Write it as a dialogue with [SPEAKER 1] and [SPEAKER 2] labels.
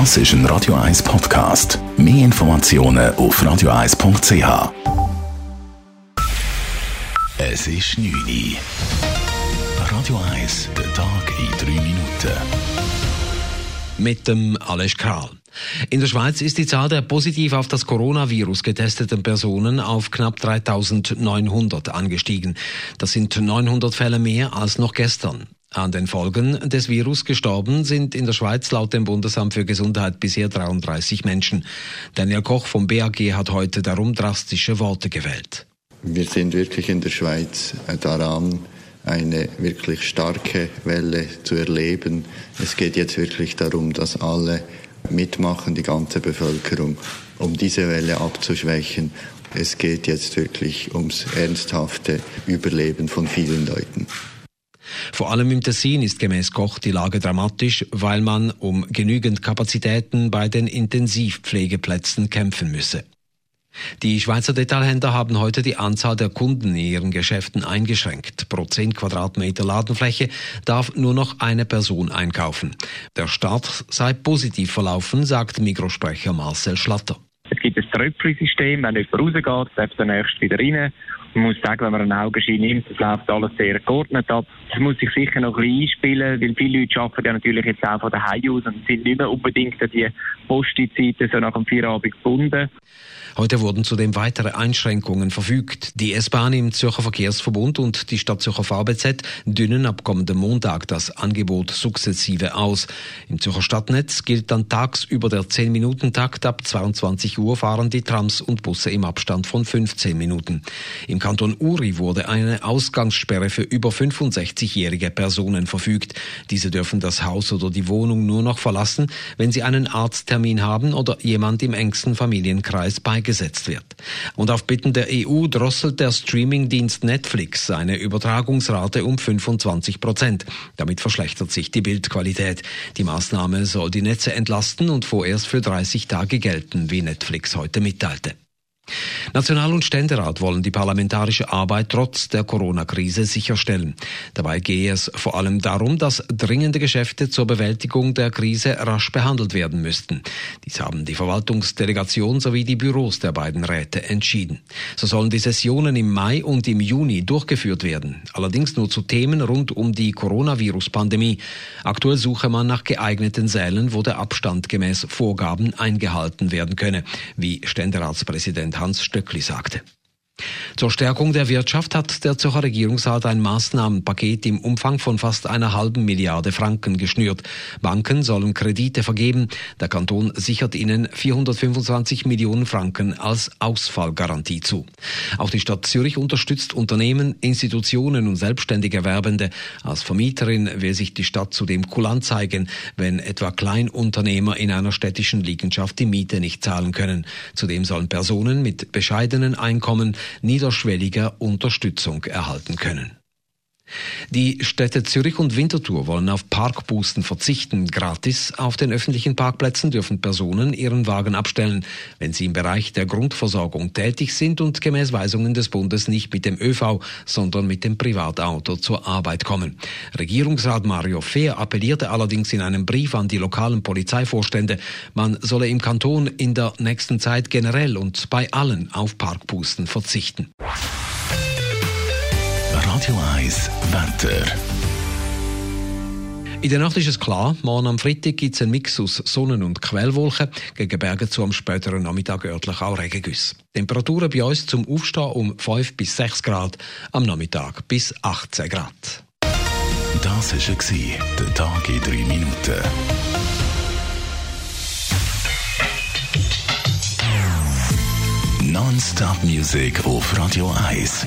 [SPEAKER 1] Das ist ein Radio 1 Podcast. Mehr Informationen auf radio1.ch. Es ist 9 Uhr. Radio 1, der Tag in 3 Minuten.
[SPEAKER 2] Mit dem Alles Kral. In der Schweiz ist die Zahl der positiv auf das Coronavirus getesteten Personen auf knapp 3900 angestiegen. Das sind 900 Fälle mehr als noch gestern. An den Folgen des Virus gestorben sind in der Schweiz laut dem Bundesamt für Gesundheit bisher 33 Menschen. Daniel Koch vom BAG hat heute darum drastische Worte gewählt.
[SPEAKER 3] Wir sind wirklich in der Schweiz daran, eine wirklich starke Welle zu erleben. Es geht jetzt wirklich darum, dass alle mitmachen, die ganze Bevölkerung, um diese Welle abzuschwächen. Es geht jetzt wirklich ums ernsthafte Überleben von vielen Leuten.
[SPEAKER 2] Vor allem im Tessin ist gemäß Koch die Lage dramatisch, weil man um genügend Kapazitäten bei den Intensivpflegeplätzen kämpfen müsse. Die Schweizer Detailhändler haben heute die Anzahl der Kunden in ihren Geschäften eingeschränkt. Pro 10 Quadratmeter Ladenfläche darf nur noch eine Person einkaufen. Der Start sei positiv verlaufen, sagt Mikrosprecher Marcel Schlatter.
[SPEAKER 4] Es gibt ein Tröpfchensystem, wenn jemand rausgeht, darf der nächste wieder rein. Man muss sagen, wenn man einen Augenschein nimmt, das läuft alles sehr geordnet ab. Das muss sich sicher noch ein bisschen einspielen, weil viele Leute arbeiten ja natürlich jetzt auch von daheim aus und sind nicht mehr unbedingt an die Postzeiten so nach dem Feierabend gebunden.
[SPEAKER 2] Heute wurden zudem weitere Einschränkungen verfügt. Die S-Bahn im Zürcher Verkehrsverbund und die Stadt Zürcher VBZ dünnen ab kommendem Montag das Angebot sukzessive aus. Im Zürcher Stadtnetz gilt dann tagsüber der 10-Minuten-Takt. Ab 22 Uhr fahren die Trams und Busse im Abstand von 15 Minuten. Im Kanton Uri wurde eine Ausgangssperre für über 65-jährige Personen verfügt. Diese dürfen das Haus oder die Wohnung nur noch verlassen, wenn sie einen Arzttermin haben oder jemand im engsten Familienkreis bei beigesetzt wird. Und auf Bitten der EU drosselt der Streamingdienst Netflix seine Übertragungsrate um 25 Prozent. Damit verschlechtert sich die Bildqualität. Die Maßnahme soll die Netze entlasten und vorerst für 30 Tage gelten, wie Netflix heute mitteilte. National- und Ständerat wollen die parlamentarische Arbeit trotz der Corona-Krise sicherstellen. Dabei gehe es vor allem darum, dass dringende Geschäfte zur Bewältigung der Krise rasch behandelt werden müssten. Dies haben die Verwaltungsdelegation sowie die Büros der beiden Räte entschieden. So sollen die Sessionen im Mai und im Juni durchgeführt werden, allerdings nur zu Themen rund um die Coronavirus-Pandemie. Aktuell suche man nach geeigneten Sälen, wo der Abstand gemäß Vorgaben eingehalten werden könne, wie Ständeratspräsident Hans Stöckli sagte. Zur Stärkung der Wirtschaft hat der Zürcher Regierungsrat ein Maßnahmenpaket im Umfang von fast einer halben Milliarde Franken geschnürt. Banken sollen Kredite vergeben. Der Kanton sichert ihnen 425 Millionen Franken als Ausfallgarantie zu. Auch die Stadt Zürich unterstützt Unternehmen, Institutionen und selbstständige Erwerbende. Als Vermieterin will sich die Stadt zudem kulant zeigen, wenn etwa Kleinunternehmer in einer städtischen Liegenschaft die Miete nicht zahlen können. Zudem sollen Personen mit bescheidenen Einkommen niederschwelliger Unterstützung erhalten können. Die Städte Zürich und Winterthur wollen auf Parkbußen verzichten. Gratis auf den öffentlichen Parkplätzen dürfen Personen ihren Wagen abstellen, wenn sie im Bereich der Grundversorgung tätig sind und gemäß Weisungen des Bundes nicht mit dem ÖV, sondern mit dem Privatauto zur Arbeit kommen. Regierungsrat Mario Fehr appellierte allerdings in einem Brief an die lokalen Polizeivorstände, man solle im Kanton in der nächsten Zeit generell und bei allen auf Parkbußen verzichten.
[SPEAKER 1] Radio 1 Wetter.
[SPEAKER 2] In der Nacht ist es klar, morgen am Freitag gibt es einen Mix aus Sonnen- und Quellwolken, gegen Berge zu am späteren Nachmittag örtlich auch Regengüsse. Temperaturen bei uns zum Aufstehen um 5 bis 6 Grad, am Nachmittag bis 18 Grad.
[SPEAKER 1] Das war der Tag in 3 Minuten. Non-Stop Music auf Radio 1.